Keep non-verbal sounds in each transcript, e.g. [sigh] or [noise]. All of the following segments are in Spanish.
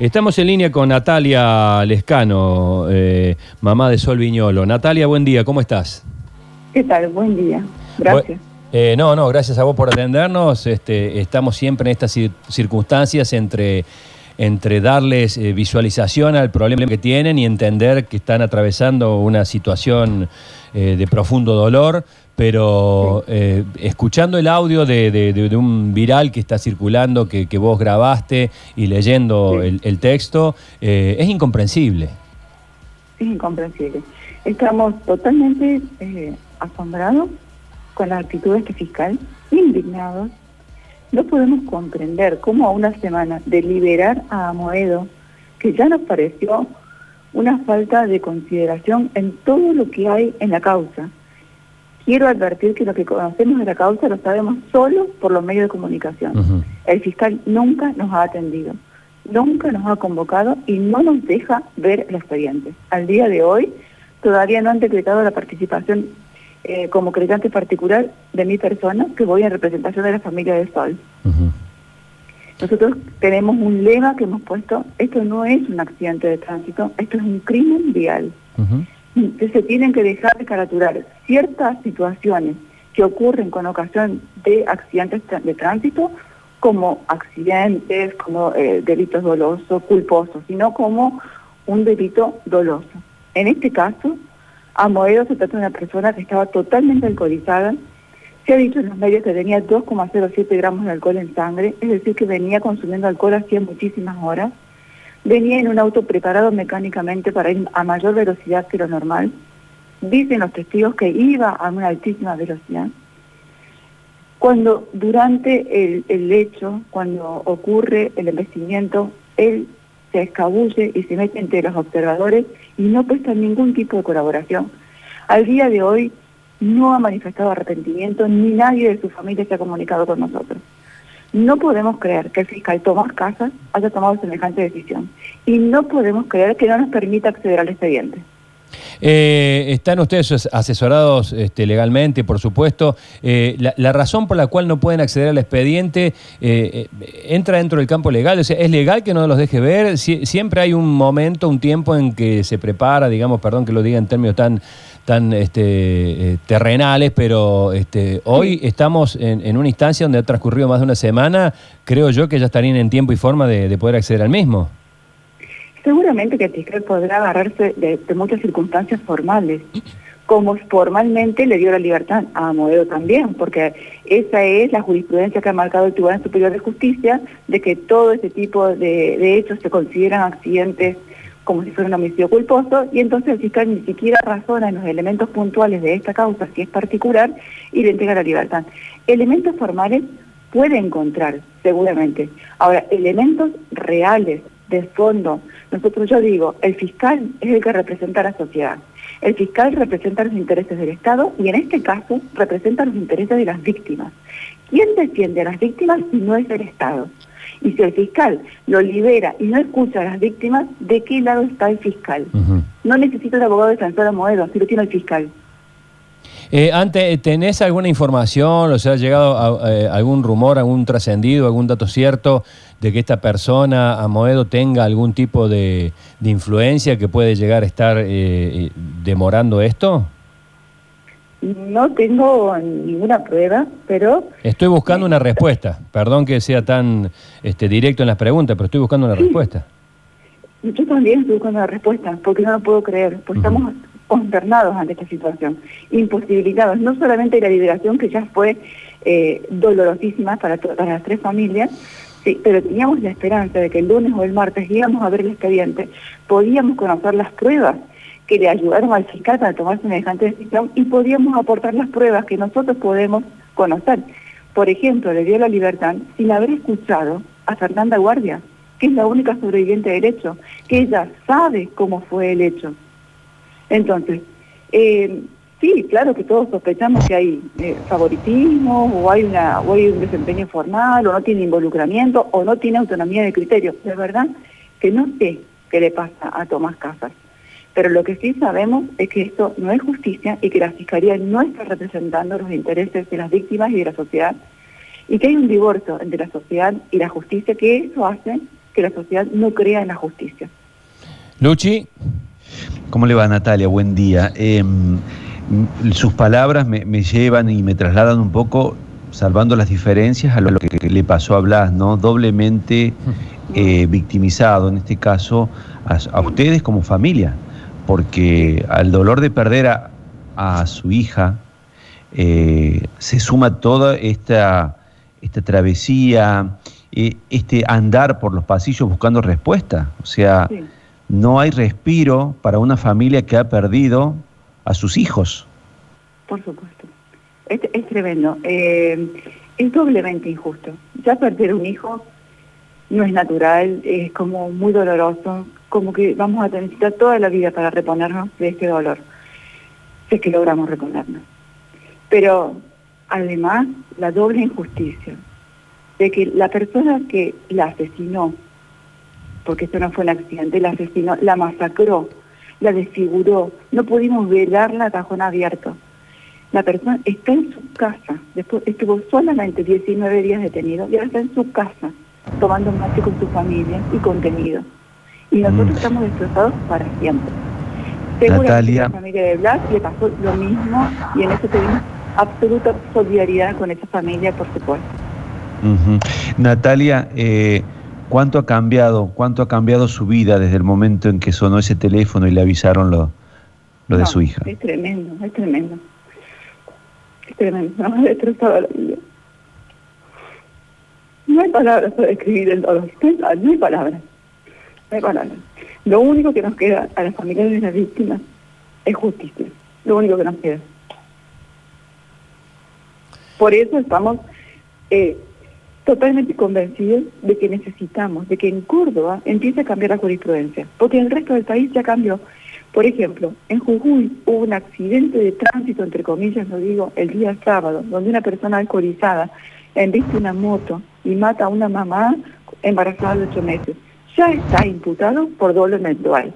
Estamos en línea con Natalia Lescano, eh, mamá de Sol Viñolo. Natalia, buen día, ¿cómo estás? ¿Qué tal? Buen día. Gracias. Eh, no, no, gracias a vos por atendernos. Este, estamos siempre en estas circunstancias entre, entre darles eh, visualización al problema que tienen y entender que están atravesando una situación de profundo dolor pero eh, escuchando el audio de, un viral que está circulando, que, vos grabaste y leyendo el, texto, eh, es incomprensible. Es incomprensible. Estamos totalmente eh, asombrados con las actitudes de este fiscal, indignados. No podemos comprender cómo a una semana de liberar a Amoedo, que ya nos pareció una falta de consideración en todo lo que hay en la causa, Quiero advertir que lo que conocemos de la causa lo sabemos solo por los medios de comunicación. El fiscal nunca nos ha atendido, nunca nos ha convocado y no nos deja ver el expediente. Al día de hoy todavía no han decretado la participación eh, como creditante particular de mi persona, que voy en representación de la familia de Sol. Nosotros tenemos un lema que hemos puesto, esto no es un accidente de tránsito, esto es un crimen vial se tienen que dejar de caraturar ciertas situaciones que ocurren con ocasión de accidentes de tránsito como accidentes, como eh, delitos dolosos, culposos, sino como un delito doloso. En este caso, a Moedo se trata de una persona que estaba totalmente alcoholizada. Se ha dicho en los medios que tenía 2,07 gramos de alcohol en sangre, es decir, que venía consumiendo alcohol hacía muchísimas horas. Venía en un auto preparado mecánicamente para ir a mayor velocidad que lo normal. Dicen los testigos que iba a una altísima velocidad. Cuando durante el, hecho, cuando ocurre el embestimiento, él se escabulle y se mete entre los observadores y no presta ningún tipo de colaboración. Al día de hoy no ha manifestado arrepentimiento ni nadie de su familia se ha comunicado con nosotros. No podemos creer que el fiscal Tomás Casas haya tomado semejante decisión y no podemos creer que no nos permita acceder al expediente. Eh, están ustedes asesorados este, legalmente, por supuesto. Eh, la, razón por la cual no pueden acceder al expediente eh, entra dentro del campo legal. ¿Es legal que no los deje ver? siempre hay un momento, un tiempo en que se prepara, digamos, perdón que lo diga en términos tan tan este, eh, terrenales, pero este, hoy estamos en, una instancia donde ha transcurrido más de una semana, creo yo que ya estarían en tiempo y forma de, poder acceder al mismo. Seguramente que el fiscal podrá agarrarse de, muchas circunstancias formales, como formalmente le dio la libertad a Moedo también, porque esa es la jurisprudencia que ha marcado el Tribunal Superior de Justicia, de que todo ese tipo de, de hechos se consideran accidentes como si fuera un homicidio culposo, y entonces el fiscal ni siquiera razona en los elementos puntuales de esta causa, si es particular, y le entrega la libertad. Elementos formales puede encontrar, seguramente. Ahora, elementos reales, de fondo, nosotros yo digo, el fiscal es el que representa a la sociedad. El fiscal representa los intereses del Estado y en este caso representa los intereses de las víctimas. ¿Quién defiende a las víctimas si no es el Estado? Y si el fiscal lo libera y no escucha a las víctimas, ¿de qué lado está el fiscal? No necesita el abogado defensor a Moedo, si lo tiene el fiscal. Eh, antes, ¿tenés alguna información, o sea, ha llegado eh, algún rumor, algún trascendido, algún dato cierto de que esta persona, a Moedo, tenga algún tipo de, influencia que puede llegar a estar eh, demorando esto? No tengo ninguna prueba, pero... Estoy buscando una respuesta. Perdón que sea tan este, directo en las preguntas, pero estoy buscando una respuesta. Yo también estoy buscando una respuesta, porque no lo puedo creer, porque estamos consternados ante esta situación, imposibilitados, no solamente la liberación que ya fue eh, dolorosísima para, para las tres familias, sí, pero teníamos la esperanza de que el lunes o el martes íbamos a ver el expediente, podíamos conocer las pruebas que le ayudaron al fiscal para tomar semejante decisión y podíamos aportar las pruebas que nosotros podemos conocer. Por ejemplo, le dio la libertad sin haber escuchado a Fernanda Guardia, que es la única sobreviviente del hecho, que ella sabe cómo fue el hecho. Entonces, eh, sí, claro que todos sospechamos que hay eh, favoritismo o hay, una, o hay un desempeño formal o no tiene involucramiento o no tiene autonomía de criterio. De verdad que no sé qué le pasa a Tomás Casas. Pero lo que sí sabemos es que esto no es justicia y que la Fiscalía no está representando los intereses de las víctimas y de la sociedad y que hay un divorcio entre la sociedad y la justicia que eso hace que la sociedad no crea en la justicia. Luchi. ¿Cómo le va Natalia? Buen día. Em, sus palabras me, llevan y me trasladan un poco, salvando las diferencias, a lo que, le pasó a Blas, ¿no? Doblemente [laughs] eh, victimizado, en este caso, a, ustedes como familia, porque al dolor de perder a, su hija, eh, se suma toda esta, esta travesía, eh, este andar por los pasillos buscando respuesta. O sea, no hay respiro para una familia que ha perdido a sus hijos. Por supuesto. Es, tremendo. Eh, es doblemente injusto. Ya perder un hijo no es natural, es como muy doloroso, como que vamos a necesitar toda la vida para reponernos de este dolor, si es que logramos reponernos. Pero además, la doble injusticia de que la persona que la asesinó porque esto no fue un accidente, la asesinó, la masacró, la desfiguró, no pudimos velarla a cajón abierto. La persona está en su casa, después estuvo solamente 19 días detenido y ahora está en su casa, tomando mate con su familia y contenido. Y nosotros mm. estamos destrozados para siempre. Seguramente la familia de Blas le pasó lo mismo y en eso tenemos absoluta solidaridad con esa familia, por supuesto. Natalia, eh, ¿Cuánto ha cambiado, cuánto ha cambiado su vida desde el momento en que sonó ese teléfono y le avisaron lo, lo de su hija? Es tremendo, es tremendo. Es tremendo, nos [laughs] ha destrozado la vida. No hay palabras para describir el dolor, no hay, palabras, Lo único que nos queda a las familias de las víctimas es justicia, lo único que nos queda. Por eso estamos eh, totalmente convencidos de que necesitamos, de que en Córdoba empiece a cambiar la jurisprudencia, porque el resto del país ya cambió. Por ejemplo, en Jujuy hubo un accidente de tránsito, entre comillas lo digo, el día sábado, donde una persona alcoholizada embiste una moto y mata a una mamá embarazada de ocho meses. Ya está imputado por doble mensual,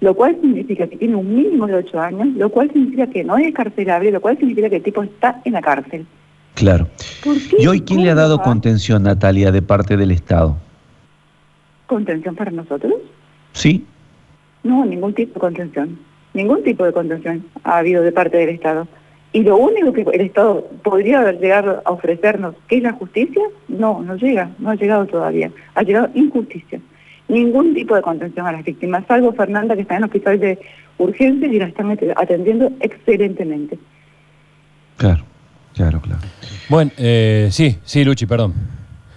lo cual significa que tiene un mínimo de ocho años, lo cual significa que no es carcelable, lo cual significa que el tipo está en la cárcel. Claro. ¿Y hoy quién le ha dado contención, Natalia, de parte del Estado? ¿Contención para nosotros? Sí. No, ningún tipo de contención. Ningún tipo de contención ha habido de parte del Estado. Y lo único que el Estado podría llegar a ofrecernos, que es la justicia, no, no llega, no ha llegado todavía. Ha llegado injusticia. Ningún tipo de contención a las víctimas, salvo Fernanda, que está en el hospital de urgencias y la están atendiendo excelentemente. Claro. Claro, claro. Bueno, eh, sí, sí, Luchi, perdón.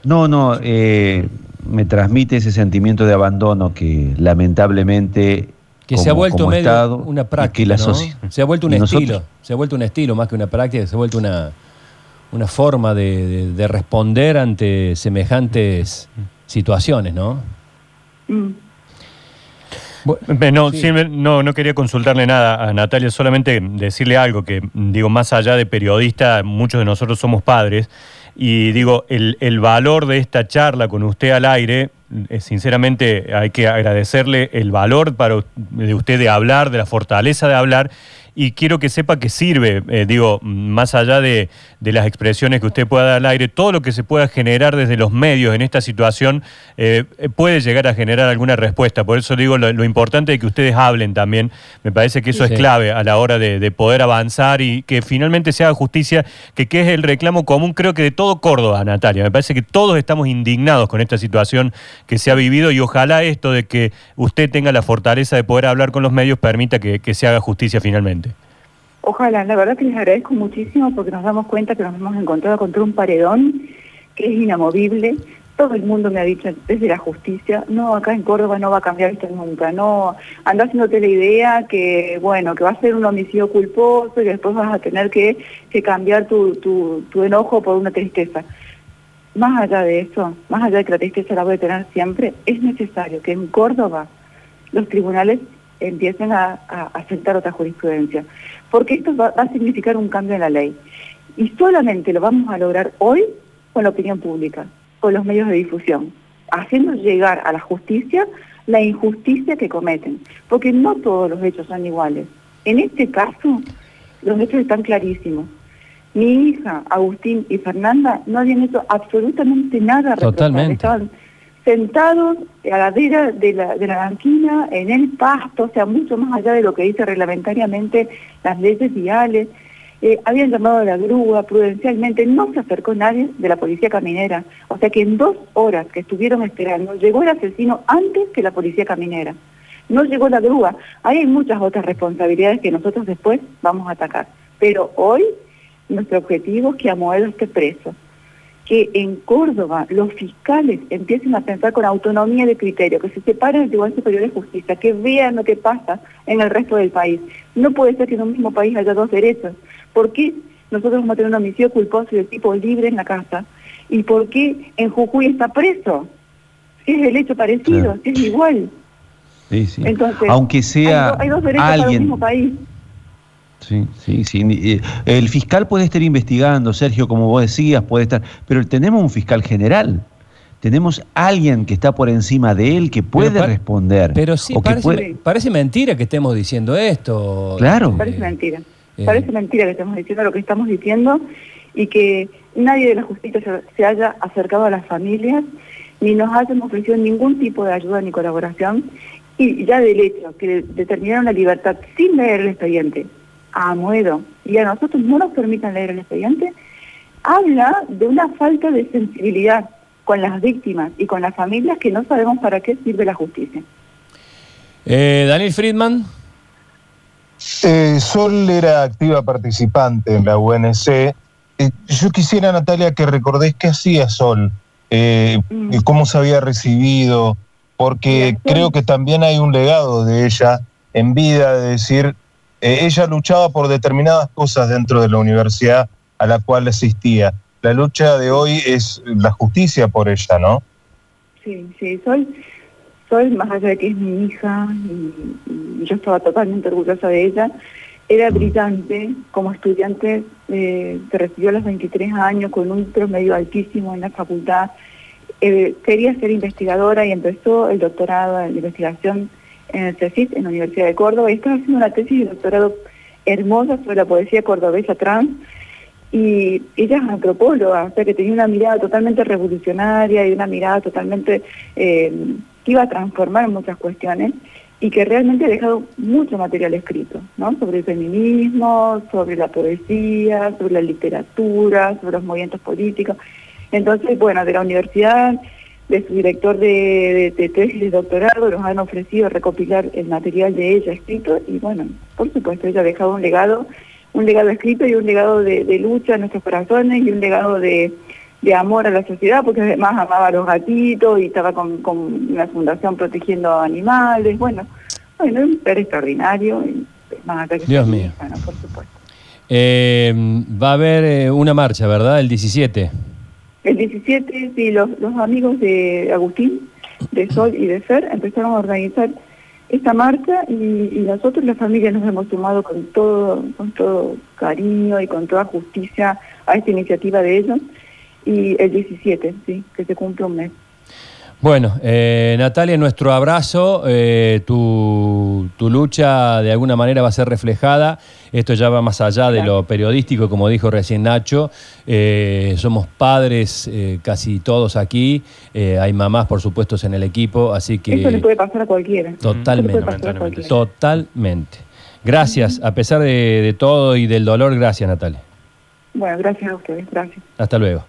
No, no, eh, me transmite ese sentimiento de abandono que lamentablemente que se ha vuelto medio una práctica, ¿no? Se ha vuelto un estilo, se ha vuelto un estilo más que una práctica, se ha vuelto una, una forma de, responder ante semejantes situaciones, ¿no? Mm. No, no, no quería consultarle nada a Natalia, solamente decirle algo que, digo, más allá de periodista, muchos de nosotros somos padres, y digo, el, el valor de esta charla con usted al aire, eh, sinceramente hay que agradecerle el valor para, de usted de hablar, de la fortaleza de hablar, y quiero que sepa que sirve, eh, digo, más allá de, las expresiones que usted pueda dar al aire, todo lo que se pueda generar desde los medios en esta situación eh, puede llegar a generar alguna respuesta. Por eso digo, lo, importante es que ustedes hablen también. Me parece que eso es clave a la hora de, poder avanzar y que finalmente se haga justicia, que, que es el reclamo común, creo que de todo Córdoba, Natalia. Me parece que todos estamos indignados con esta situación que se ha vivido y ojalá esto de que usted tenga la fortaleza de poder hablar con los medios permita que se haga justicia finalmente. Ojalá, la verdad que les agradezco muchísimo porque nos damos cuenta que nos hemos encontrado contra un paredón que es inamovible. Todo el mundo me ha dicho desde la justicia, no, acá en Córdoba no va a cambiar esto nunca, no, anda haciéndote la idea que, bueno, que va a ser un homicidio culposo y que después vas a tener que, cambiar tu, tu, tu enojo por una tristeza. Más allá de eso, más allá de que la tristeza la voy a tener siempre, es necesario que en Córdoba los tribunales empiecen a, aceptar otra jurisprudencia, porque esto va, a significar un cambio en la ley. Y solamente lo vamos a lograr hoy con la opinión pública, con los medios de difusión, haciendo llegar a la justicia la injusticia que cometen, porque no todos los hechos son iguales. En este caso, los hechos están clarísimos. Mi hija, Agustín y Fernanda no habían hecho absolutamente nada. Totalmente. Sentados a la vera de la, de la banquina, en el pasto, o sea, mucho más allá de lo que dice reglamentariamente las leyes viales. Eh, habían llamado a la grúa prudencialmente, no se acercó nadie de la policía caminera. O sea que en dos horas que estuvieron esperando, llegó el asesino antes que la policía caminera. No llegó la grúa. Hay muchas otras responsabilidades que nosotros después vamos a atacar. Pero hoy nuestro objetivo es que Amoedo esté preso que en Córdoba los fiscales empiecen a pensar con autonomía de criterio, que se separen del Tribunal Superior de Justicia, que vean lo que pasa en el resto del país. No puede ser que en un mismo país haya dos derechos. ¿Por qué nosotros vamos a tener un homicidio culposo y de tipo libre en la casa? ¿Y por qué en Jujuy está preso? Si es el hecho parecido, si es igual. Sí, sí. Entonces, Aunque sea hay, dos derechos alguien... para el mismo país. Sí, sí, sí. Eh, el fiscal puede estar investigando, Sergio, como vos decías, puede estar, pero tenemos un fiscal general. Tenemos alguien que está por encima de él que puede responder. Pero sí, parece, mentira que estemos diciendo esto. Claro. Parece mentira. Eh. Parece mentira que estemos diciendo lo que estamos diciendo y que nadie de la justicia se haya acercado a las familias ni nos hayan ofrecido ningún tipo de ayuda ni colaboración y ya del hecho que determinaron la libertad sin leer el expediente, a Amoedo y a nosotros no nos permitan leer el expediente, habla de una falta de sensibilidad con las víctimas y con las familias que no sabemos para qué sirve la justicia. Eh, Daniel Friedman. Eh, Sol era activa participante en la UNC. Eh, yo quisiera, Natalia, que recordés qué hacía Sol, mm. cómo se había recibido, porque creo que también hay un legado de ella en vida de decir, eh, ella luchaba por determinadas cosas dentro de la universidad a la cual asistía. La lucha de hoy es la justicia por ella, ¿no? Sí, sí, soy, soy más allá de que es mi hija y, yo estaba totalmente orgullosa de ella. Era brillante como estudiante, eh, se recibió a los 23 años con un promedio altísimo en la facultad. Eh, quería ser investigadora y empezó el doctorado en investigación en el CECIT, en la Universidad de Córdoba, y estaba haciendo una tesis de doctorado hermosa sobre la poesía cordobesa trans, y ella es antropóloga, o sea que tenía una mirada totalmente revolucionaria y una mirada totalmente eh, que iba a transformar muchas cuestiones y que realmente ha dejado mucho material escrito, ¿no? Sobre el feminismo, sobre la poesía, sobre la literatura, sobre los movimientos políticos. Entonces, bueno, de la universidad de su director de, de, tesis de doctorado, nos han ofrecido recopilar el material de ella escrito y bueno, por supuesto ella ha dejado un legado, un legado escrito y un legado de, lucha en nuestros corazones y un legado de, amor a la sociedad, porque además amaba a los gatitos y estaba con, una fundación protegiendo animales, bueno, bueno, un ser extraordinario, y más que Dios mío. por supuesto. Eh, va a haber eh, una marcha, ¿verdad? El 17. El 17, sí, los, amigos de Agustín, de Sol y de Fer empezaron a organizar esta marcha y, nosotros, la familia, nos hemos sumado con todo, con todo cariño y con toda justicia a esta iniciativa de ellos. Y el 17, sí, que se cumple un mes. Bueno, eh, Natalia, nuestro abrazo, eh, tu, lucha de alguna manera va a ser reflejada, esto ya va más allá de lo periodístico, como dijo recién Nacho, eh, somos padres casi todos aquí, hay mamás por supuesto en el equipo, así que... Eso le puede pasar a cualquiera. Totalmente, totalmente. Gracias, a pesar de todo y del dolor, gracias Natalia. Bueno, gracias a ustedes, gracias. Hasta luego.